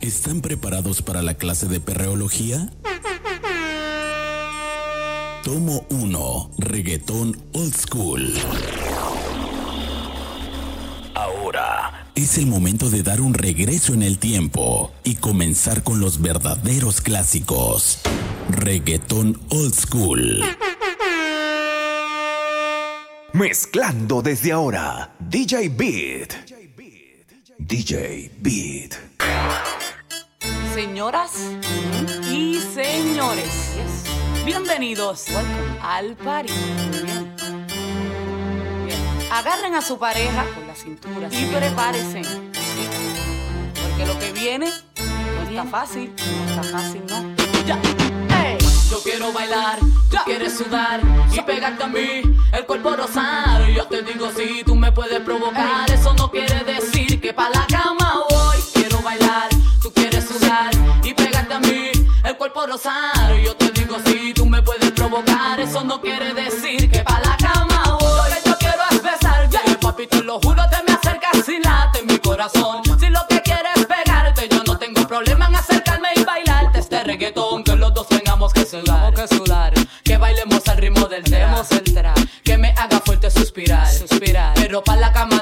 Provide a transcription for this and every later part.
¿están preparados para la clase de perreología? Tomo 1, reggaetón old school. Ahora es el momento de dar un regreso en el tiempo y comenzar con los verdaderos clásicos. Reggaetón old school. Mezclando desde ahora, DJ Beat. DJ Beat. Señoras y señores, bienvenidos al party. Bien. Agarren a su pareja con la cintura y prepárense. Porque lo que viene no está fácil, no está fácil, no. Ya. Hey. Yo quiero bailar, tú quieres sudar y pegarte a mí, el cuerpo rosar. Yo te digo si tú me puedes provocar, eso no quiere decir que pa' la cama voy. El cuerpo rosar. Yo te digo si tú me puedes provocar, eso no quiere decir que pa' la cama voy. Lo que yo quiero es besar, yeah. papi, te lo juro, te me acercas y late mi corazón. Si lo que quieres es pegarte, yo no tengo problema en acercarme y bailarte este reggaetón que los dos tengamos que sudar, que sudar, que bailemos al ritmo del trap, que me haga fuerte suspirar, suspirar, pero pa' la cama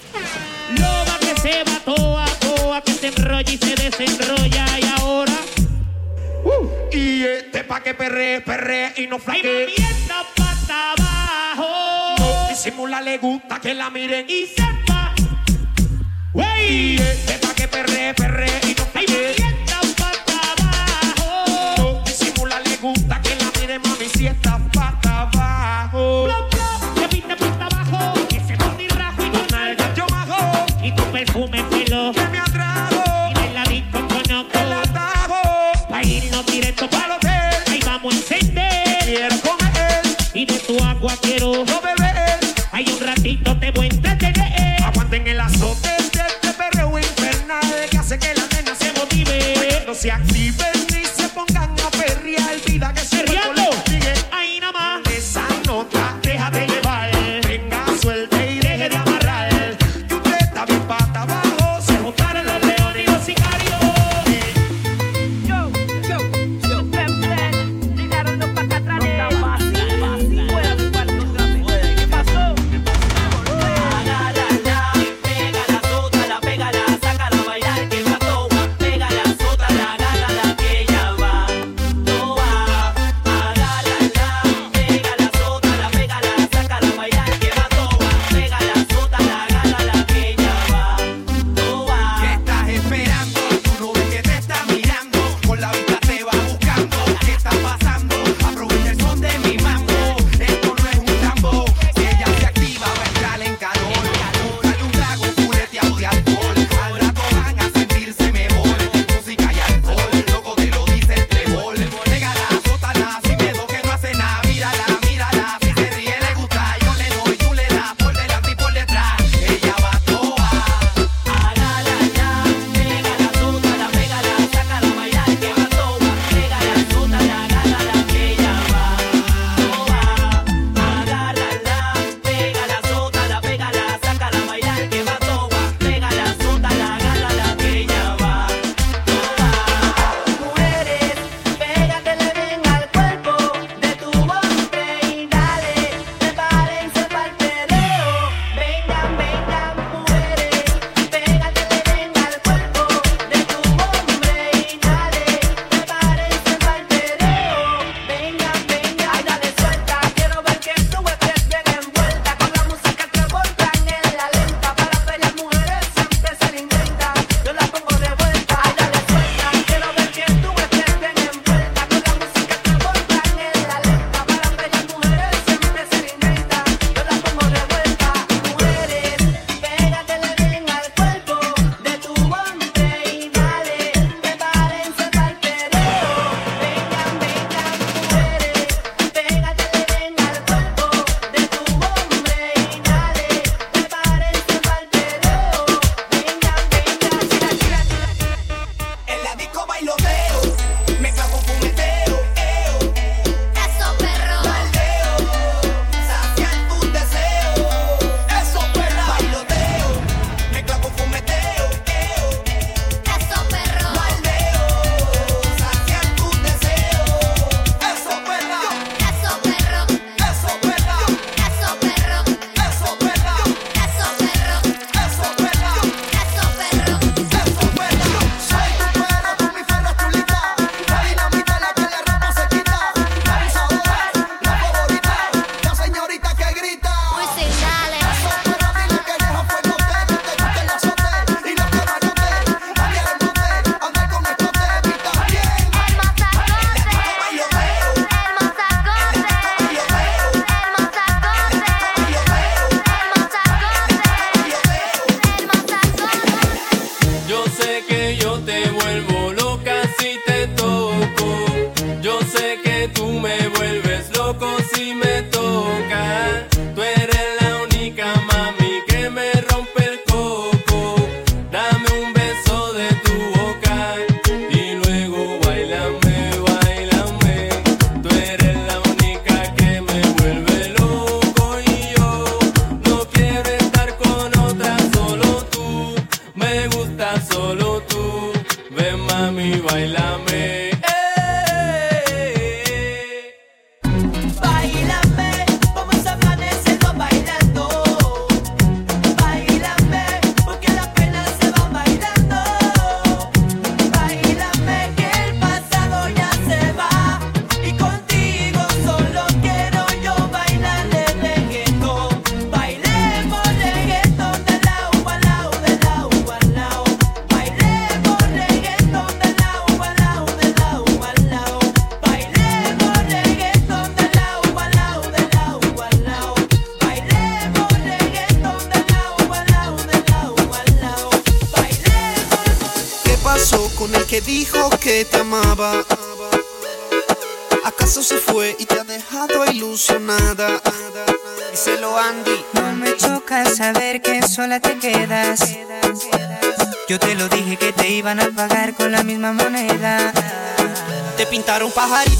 Y este pa' que perre, perre y no flaque. mami, esta pata abajo. No disimula, le gusta que la miren. Y sepa. Y Wey. este pa' que perre, perre y no flaque. No disimula, le gusta que la miren, mami, si está pata abajo. De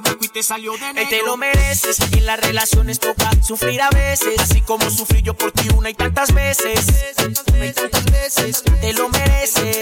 traje y te salió de negro. te lo mereces, y en las relaciones toca sufrir a veces. Así como sufrí yo por ti una y tantas veces. Una y tantas veces. Te lo mereces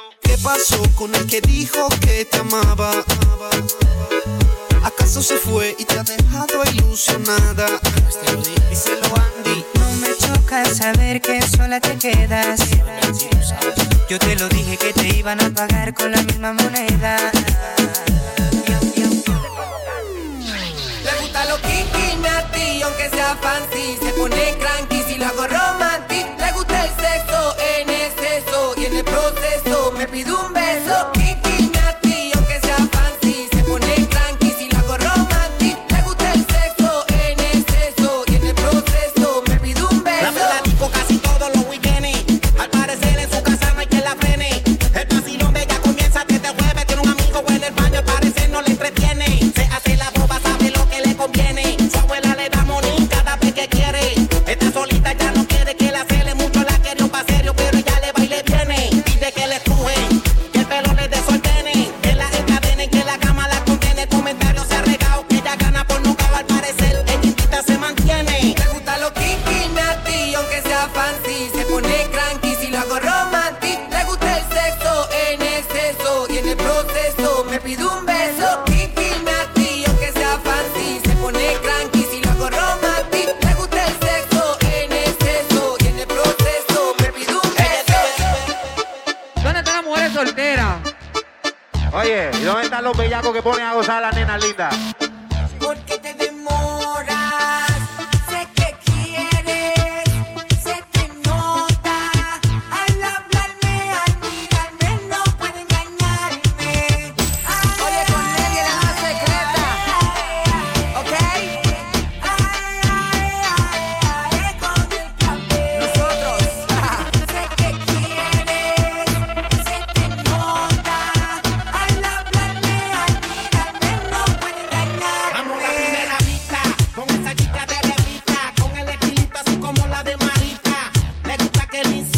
¿Qué pasó con el que dijo que te amaba? ¿Acaso se fue y te ha dejado ilusionada? Díselo Andy. No me choca saber que sola te quedas. Yo te lo dije que te iban a pagar con la misma moneda. Le gusta lo kinky, natty, aunque sea fancy. Se pone cranky si lo hago rock. servidumbre. Jacqueline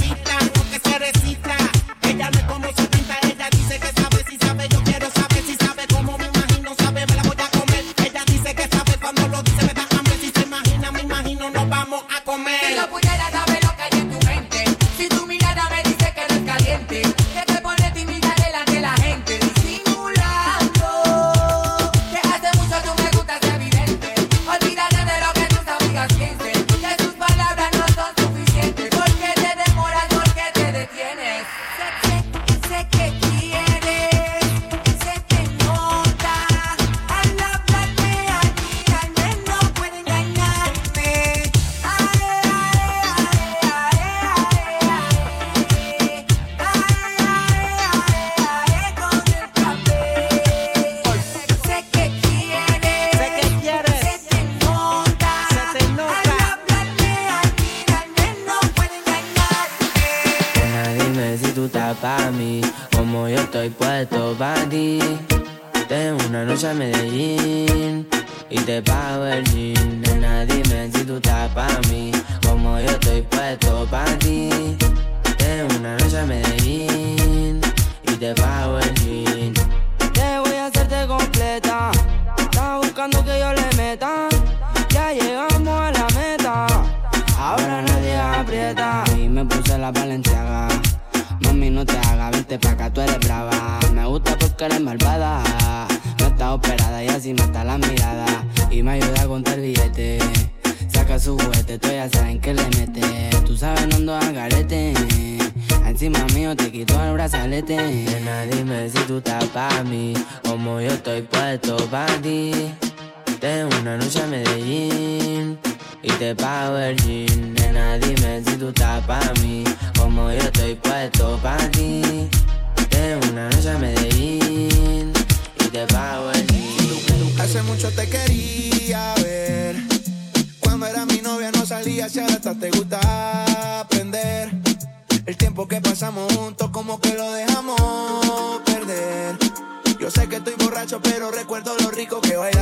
que pasamos juntos, como que lo dejamos perder. Yo sé que estoy borracho, pero recuerdo lo rico que bailamos.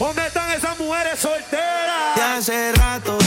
¿Dónde están esas mujeres solteras? Hace rato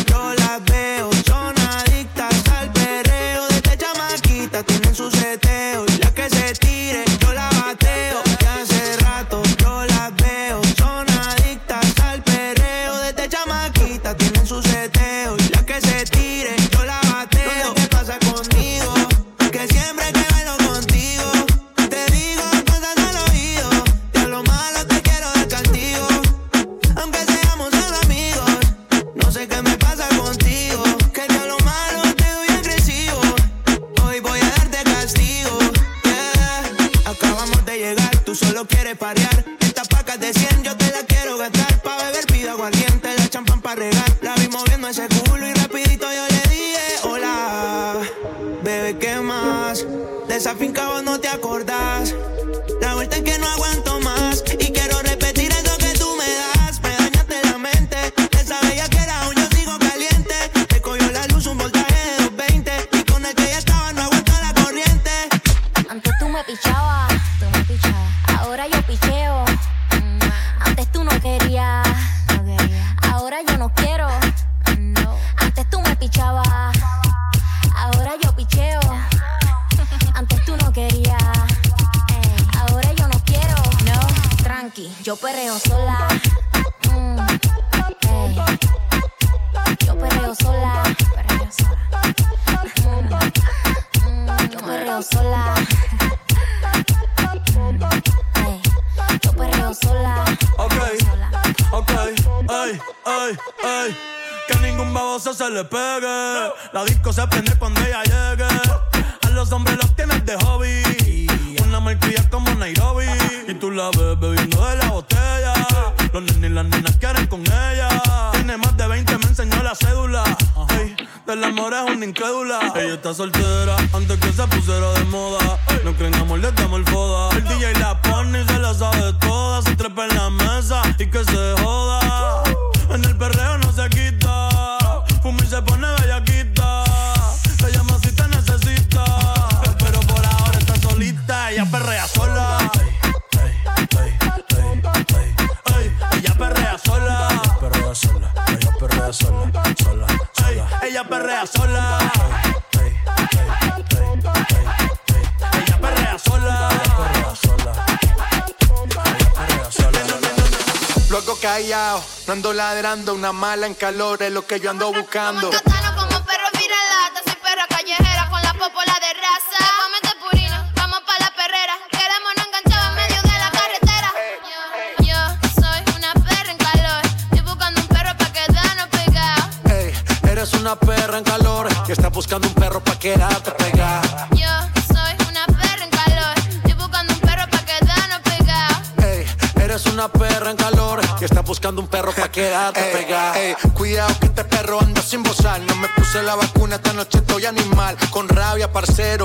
No ando ladrando, una mala en calor es lo que yo ando buscando.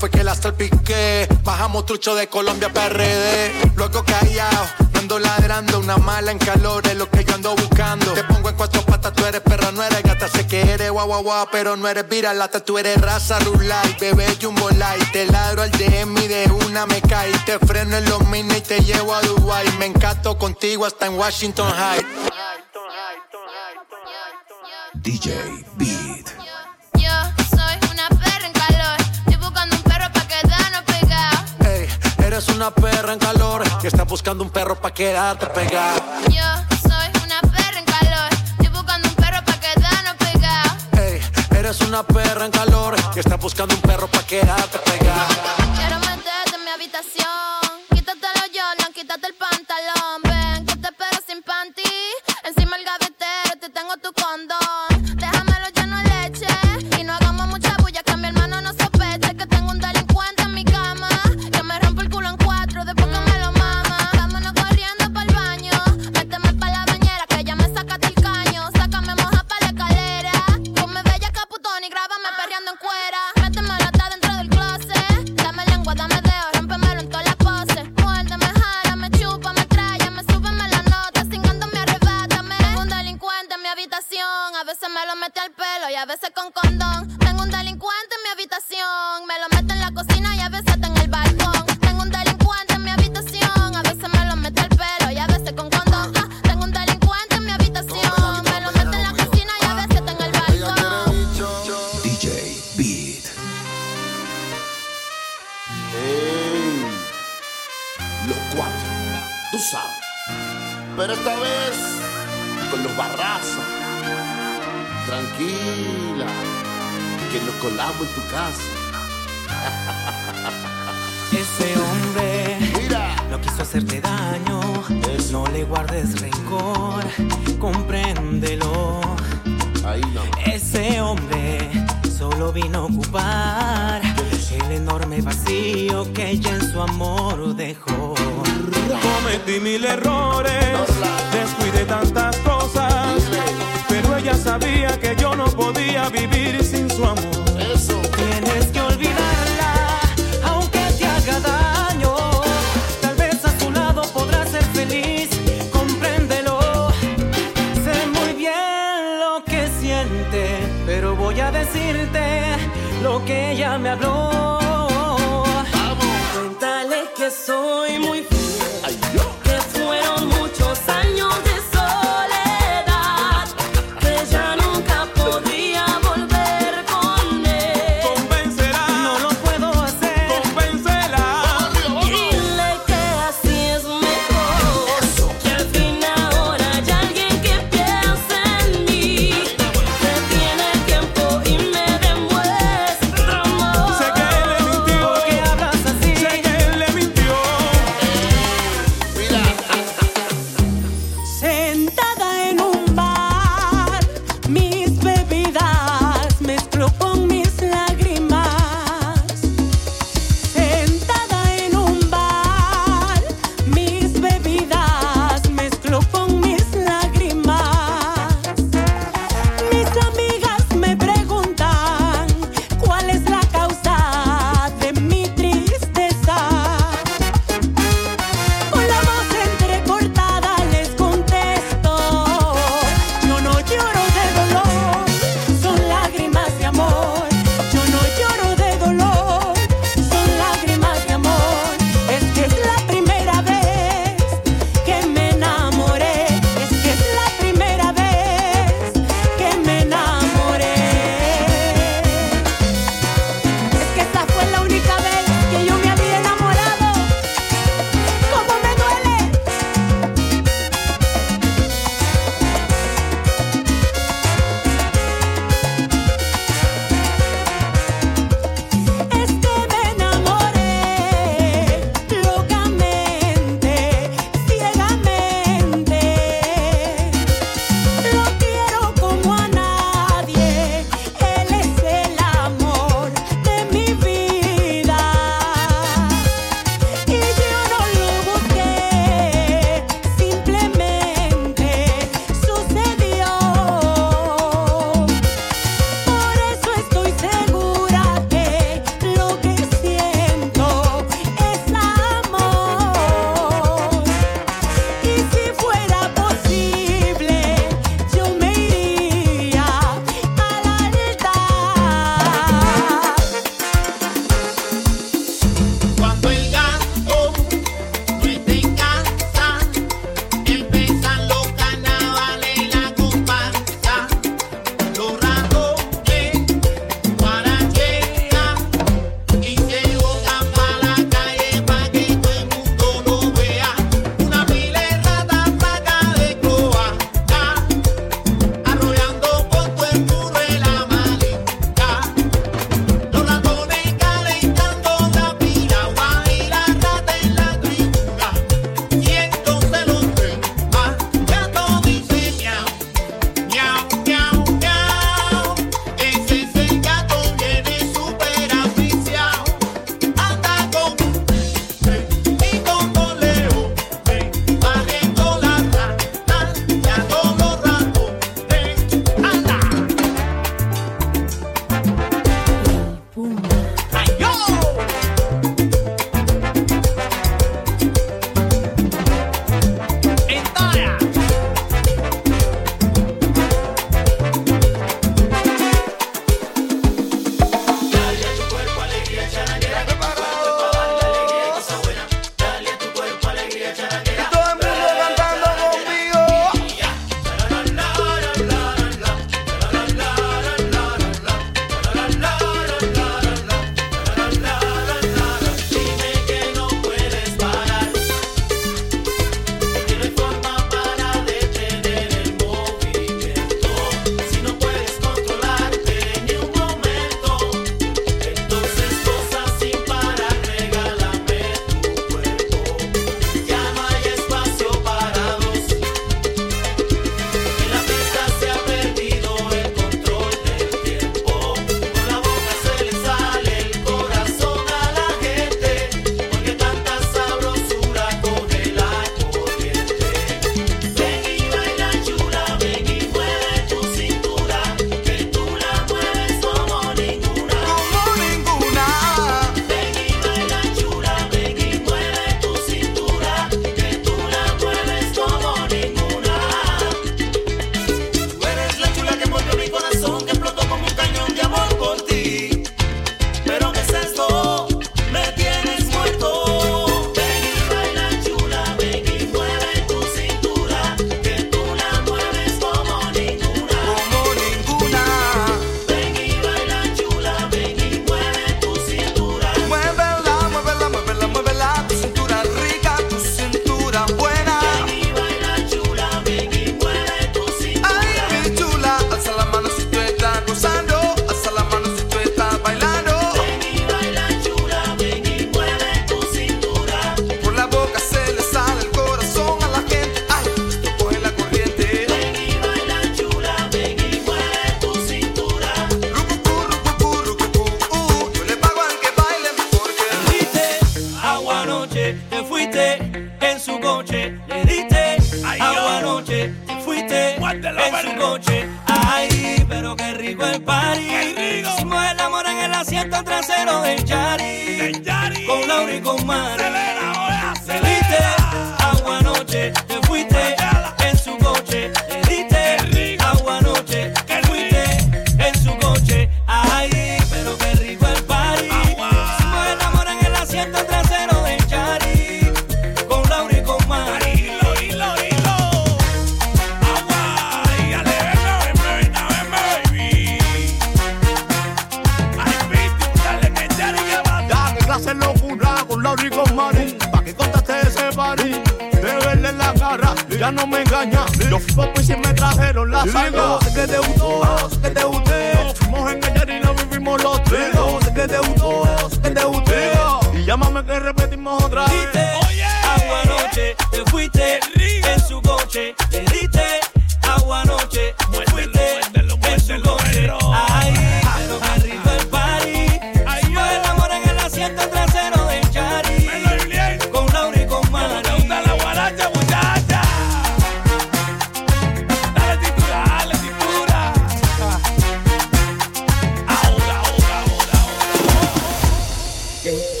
fue que las salpiqué. Bajamos trucho de Colombia PRD. Luego callado, ando ladrando. Una mala en calor es lo que yo ando buscando. Te pongo en cuatro patas, tú eres perra, no eres gata. Sé que eres guau guau guau, pero no eres viralata. Tú eres raza rulay, bebé jumbo light. Te ladro al DM y de una me caí. Te freno en los mines y te llevo a Dubai. Me encanto contigo hasta en Washington High. DJ B. una perra en calor que está buscando un perro pa' quedarte pegado. Yo soy una perra en calor, estoy buscando un perro pa' quedarnos pegado. Hey, eres una perra en calor que está buscando un perro pa' quedarte pegado.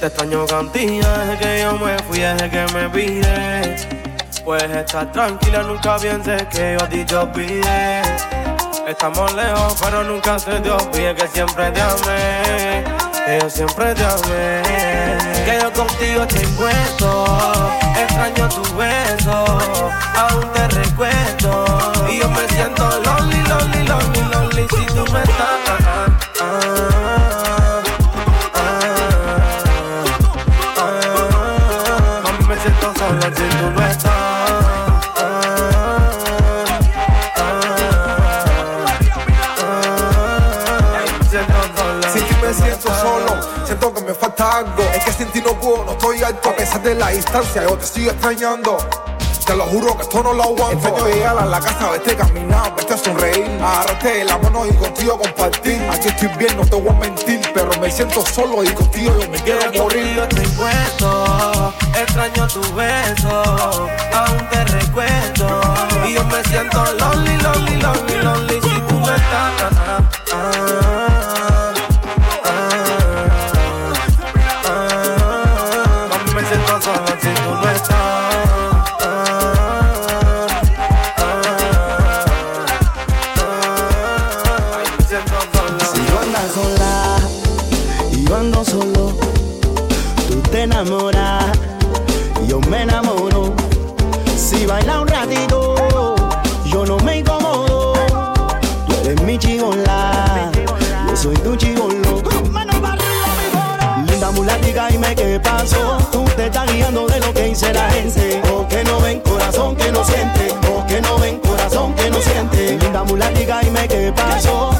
Te extraño contigo desde que yo me fui, desde que me pide. Puedes estar tranquila, nunca pienses que yo a ti te olvidé. Estamos lejos, pero nunca se te olvide que siempre te amé. Que yo siempre te amé. Que yo contigo estoy puesto. Extraño tu beso, aún te recuerdo. Y yo me siento lonely, lonely, lonely, lonely si tú me estás. Es que sin ti no puedo, no estoy alto. A pesar de la distancia, yo te sigo extrañando. Te lo juro que esto no lo aguanto. Extraño llegar a la casa, verte caminar, verte sonreír. Agarrarte de la mano y contigo compartir. Aquí estoy bien, no te voy a mentir. Pero me siento solo y contigo yo me quiero morir. Yo puesto, extraño tu beso, aún te recuerdo. Y yo me siento lonely, lonely, lonely, lonely si tú no estás. Mami, dice gente. O que no ven corazón que no siente. O que no ven corazón que no siente. Linda mulatica, dime qué pasó.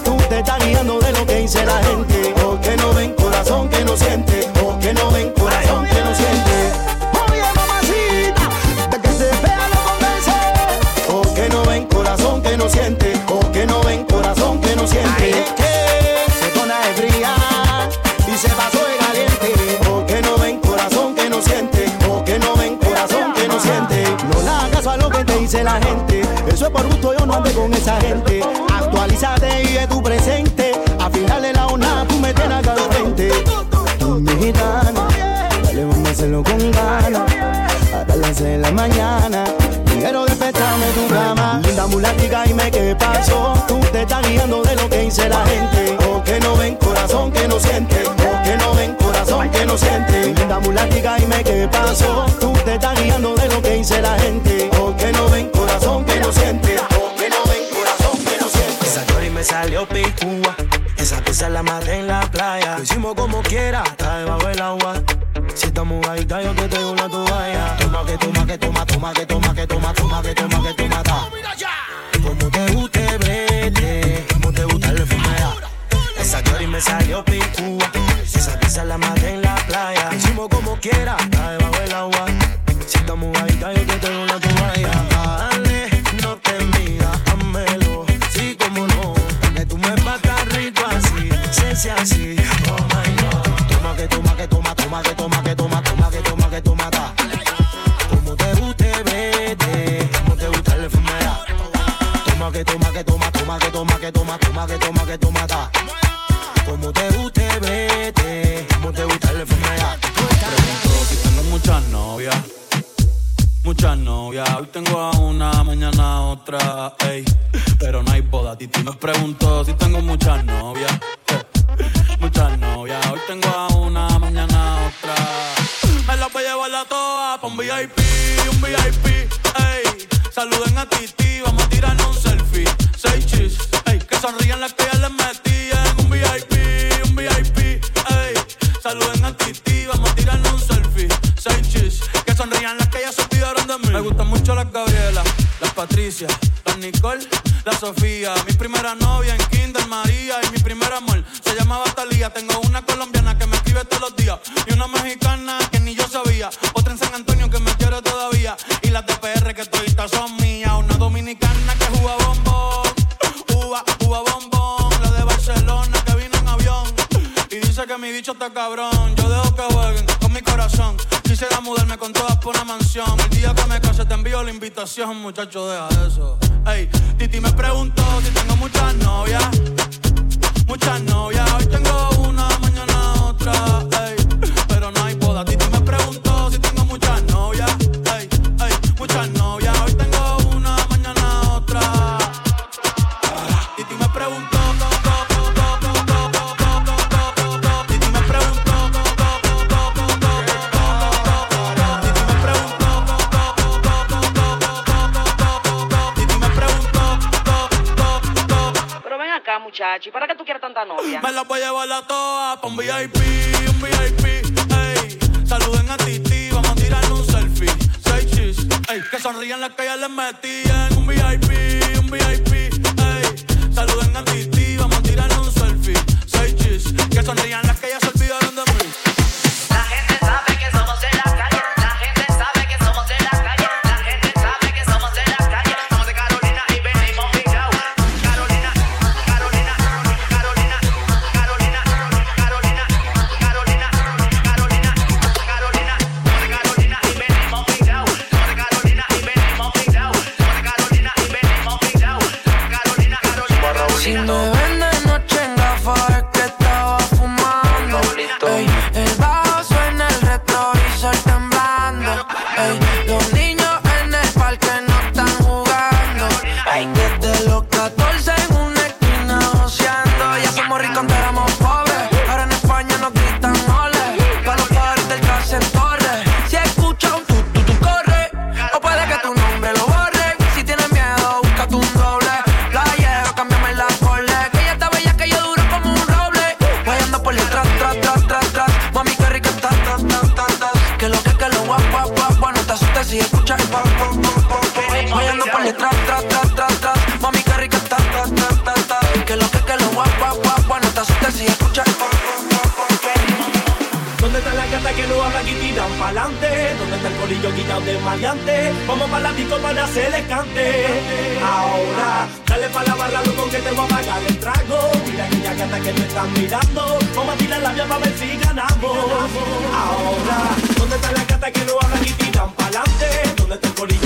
Dice la gente. Eso es por gusto, yo no ande con esa gente. Actualízate y es tu presente. A final de la ona, tú me tienes acá al frente. Tú, mi gitana, dale, vamos a hacerlo con ganas. Hasta las de la mañana. Quiero despertarme tu cama. Linda mulatica, dime qué pasó. Tú te estás guiando de lo que dice la gente. O que no ven corazón que no siente. O que no ven corazón que no siente. Linda mulatica, dime qué pasó. Tú te estás guiando de lo que dice la gente. O que no ven corazón que no siente. O que no ven corazón que no siente. Esa y me salió picúa. Esa pizza la maté en la playa. Lo hicimos como quiera, hasta debajo del agua. Si estamos ahorita, yo te traigo una toalla. Toma, que toma, que toma, toma, que toma, que toma, toma, que toma, que toma, ta. Como te guste, vete. Como te gusta el fumea. Esa y me salió picúa. Esa pizza la maté en la playa. Hicimos como quiera, Muévete todos los días. Y una mexicana que ni yo sabía. Otra en San Antonio que me quiere todavía. Y las de PR que todavía son mías. Una dominicana que juega bombón. Uva, uva bombón. La de Barcelona que vino en avión. Y dice que mi bicho está cabrón. Yo dejo que jueguen con mi corazón. Quisiera mudarme con todas por una mansión. El día que me case te envío la invitación, muchacho, deja eso. Ey, Titi me preguntó si tengo muchas novias muchas novias. Hoy tengo una, mañana otra. Pero no hay boda. A ti me pregunto si Me las voy a llevar a todas pa' un VIP, un VIP, ey. Saluden a Titi, vamos a tirarle un selfie. Seis chis, ey. Que sonrían las que ya les metí. aquí tiran pa'lante, donde está el colillo guillado de maleante, vamos para la disco para hacerle cante. Ahora, dale pa' la barra, loco, que te voy a pagar el trago. Mira que ya gata que me están mirando, vamos a tirar la vía para ver si ganamos. Ahora, ¿dónde está la gata que no hablan y tiran pa'lante? ¿Dónde está el colillo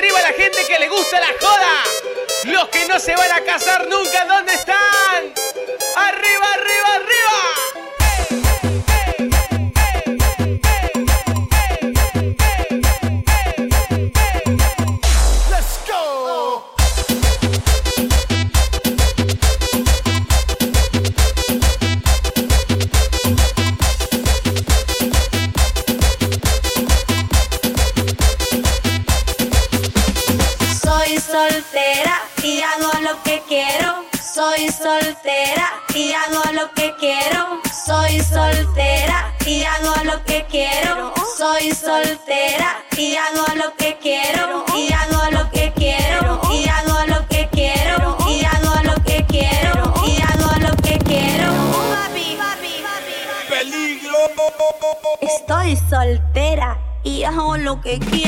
arriba la gente que le gusta la joda. Los que no se van a casar nunca, ¿dónde están? ¡Arriba, arriba, arriba! que.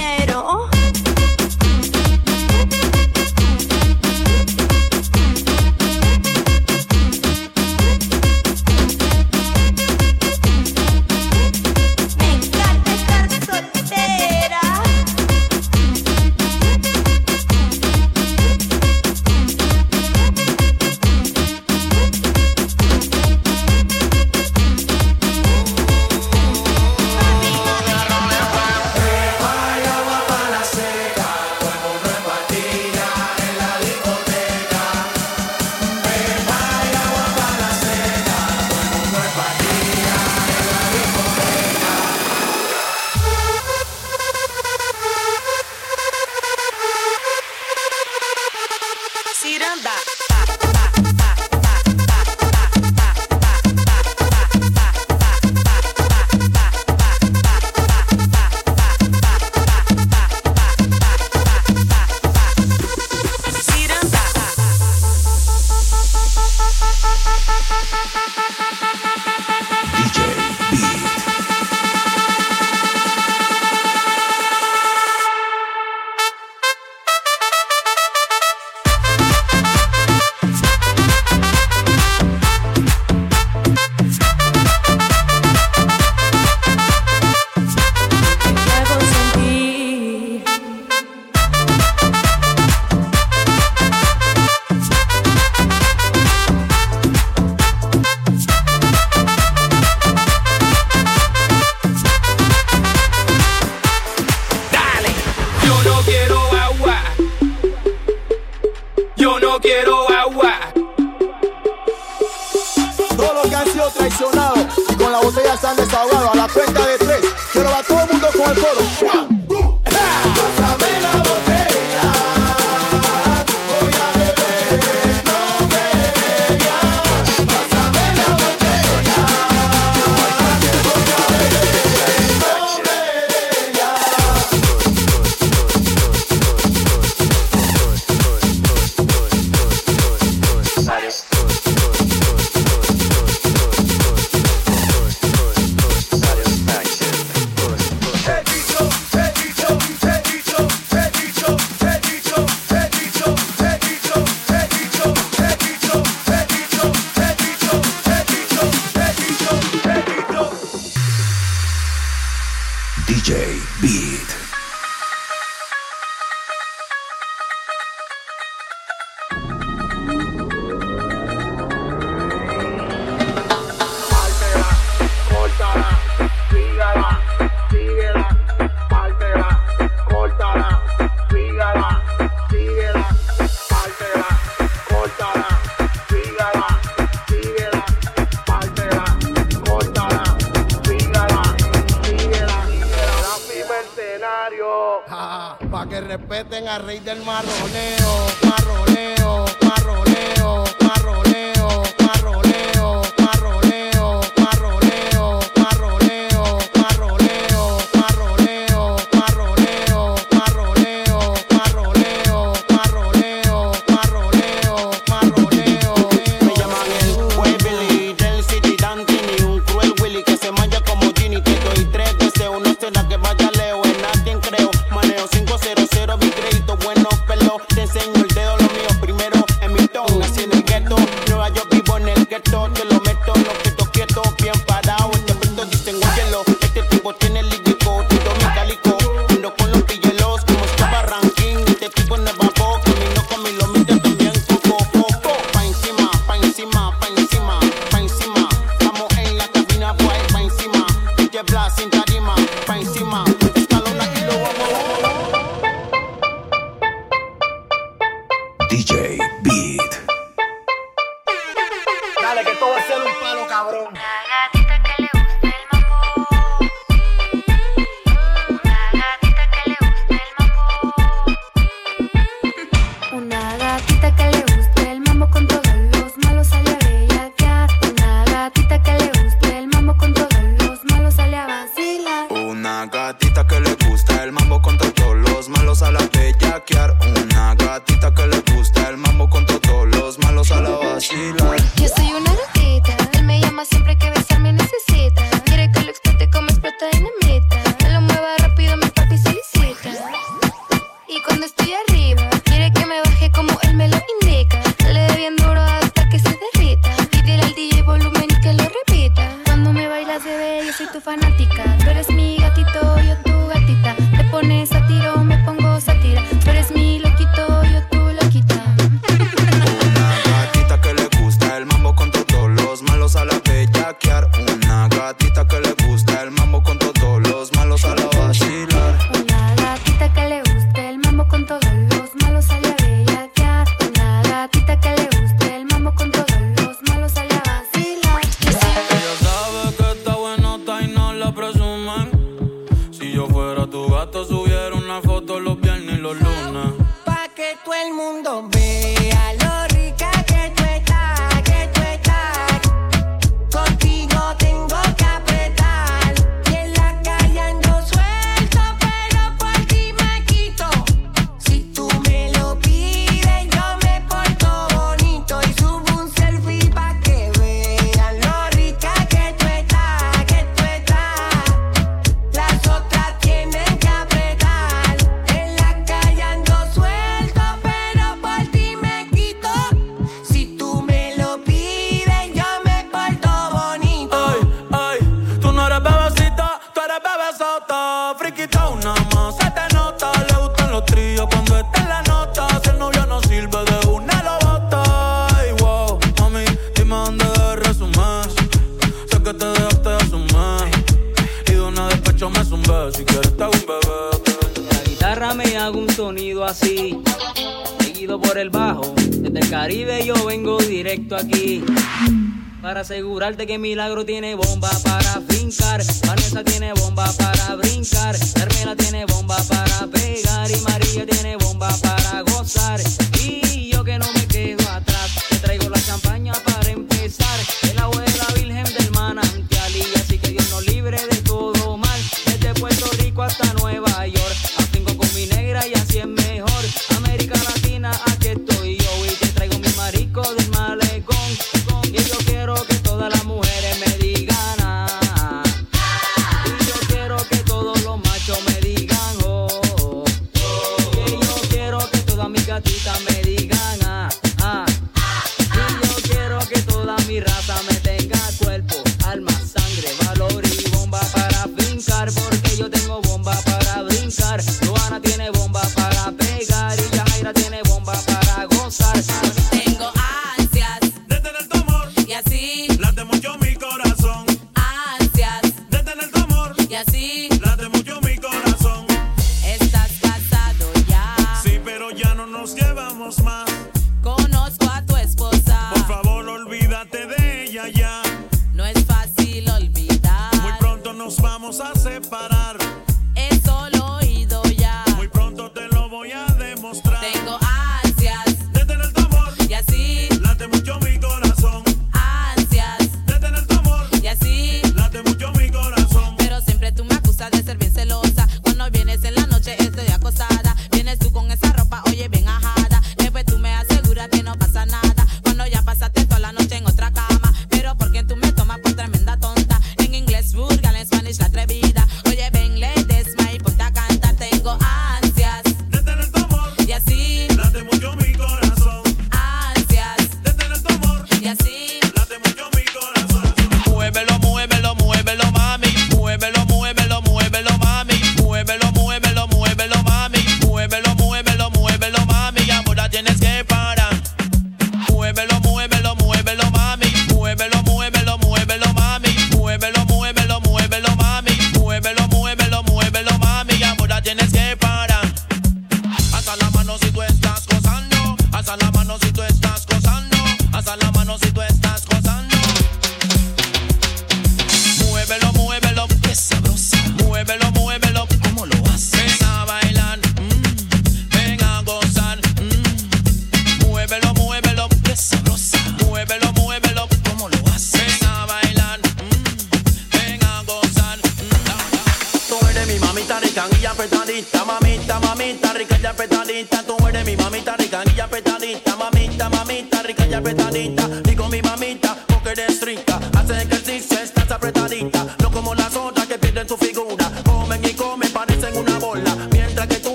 Que Milagro tiene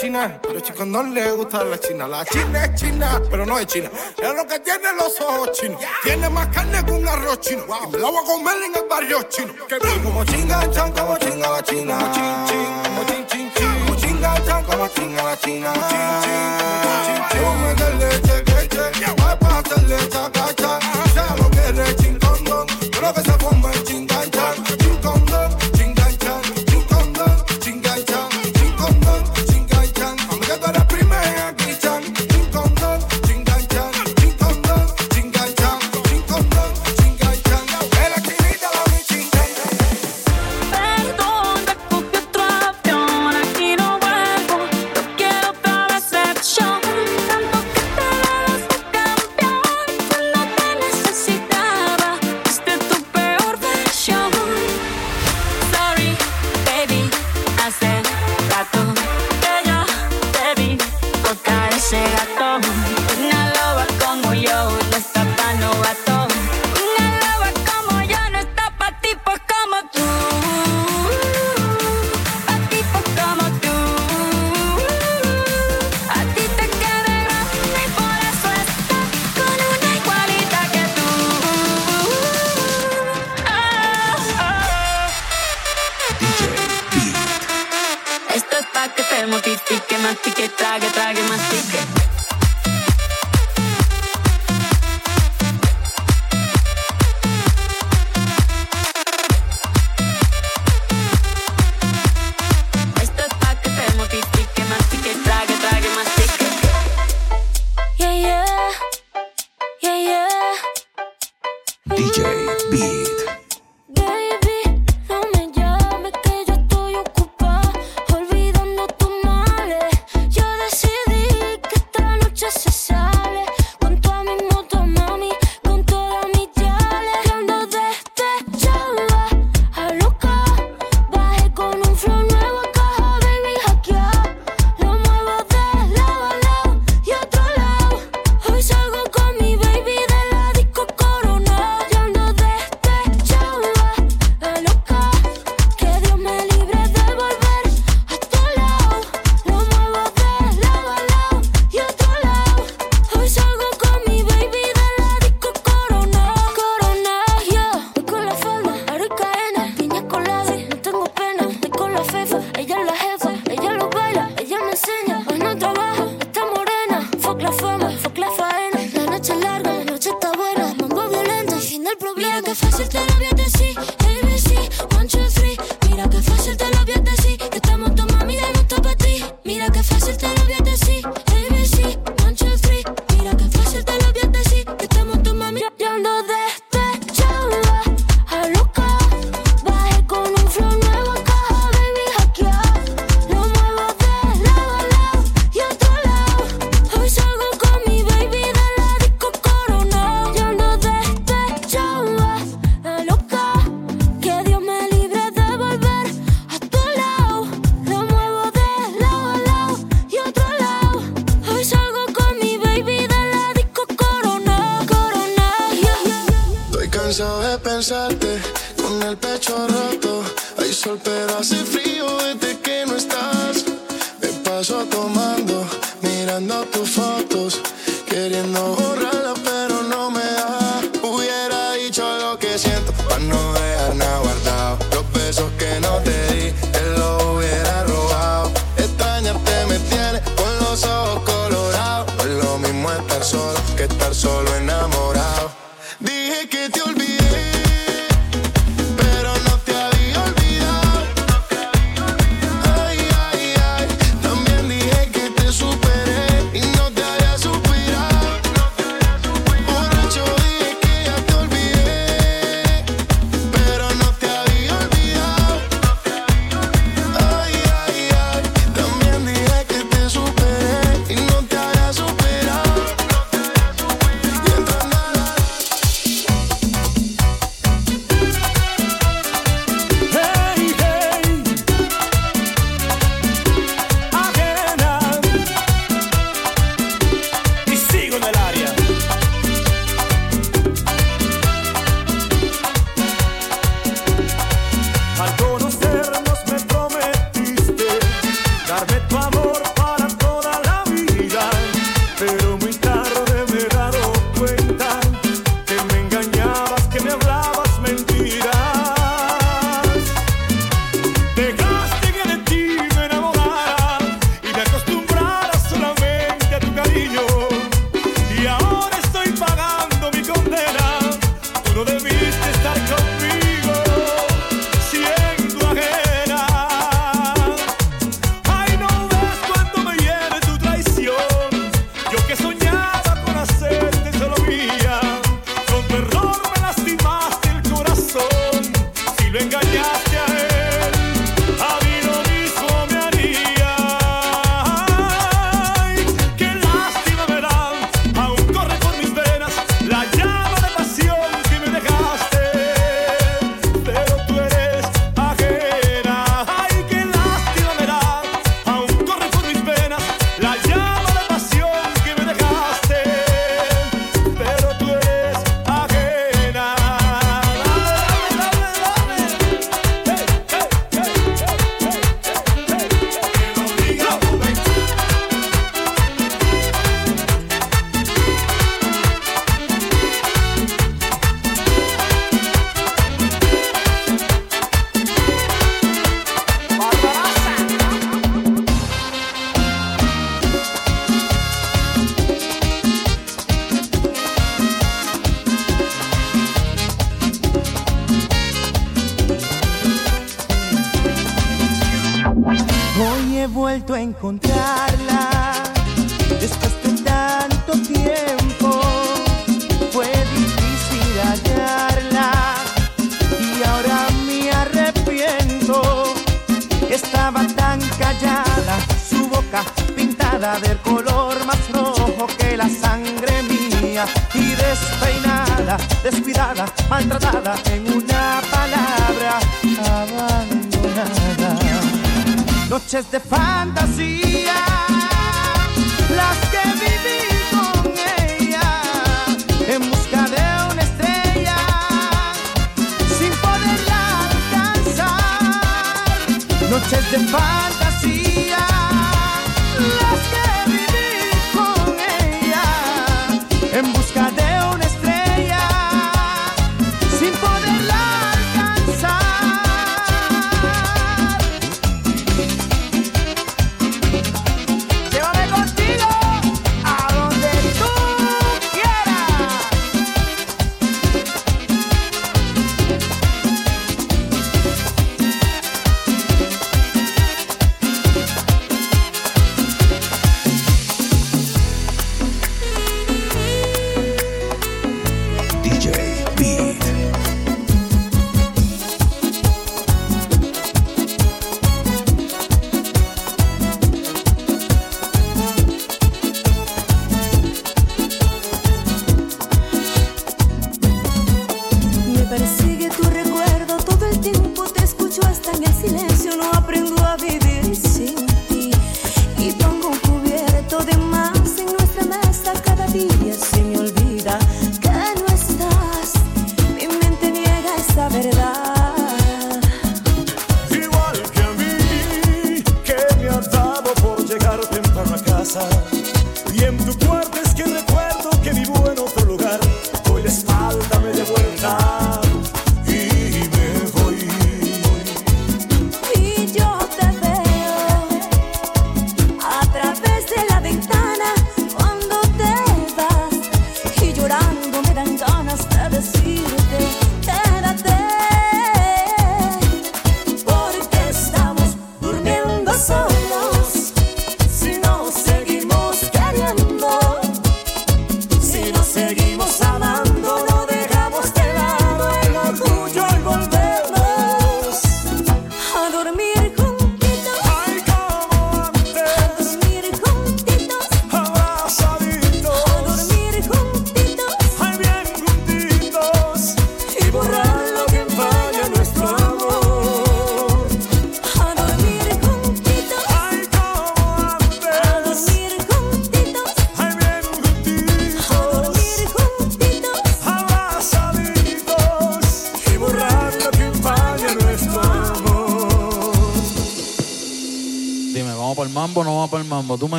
china, pero chicos no le gusta la china. La china es china, pero no es china. Es lo que tiene los ojos chinos. Tiene más carne que un arroz chino. Y me la voy a comer en el barrio chino. Que como chinga chan, como chinga la china. Como chin chin, como chin chin chin. Como chinga chan, como chinga la china. Como chin chin, como chin chin. Yo me leche, leche, voy a pasar leche. del color más rojo que la sangre mía y despeinada, descuidada, maltratada, en una palabra abandonada. Noches de fantasía, las que viví con ella en busca de una estrella sin poderla alcanzar. Noches de fantasía.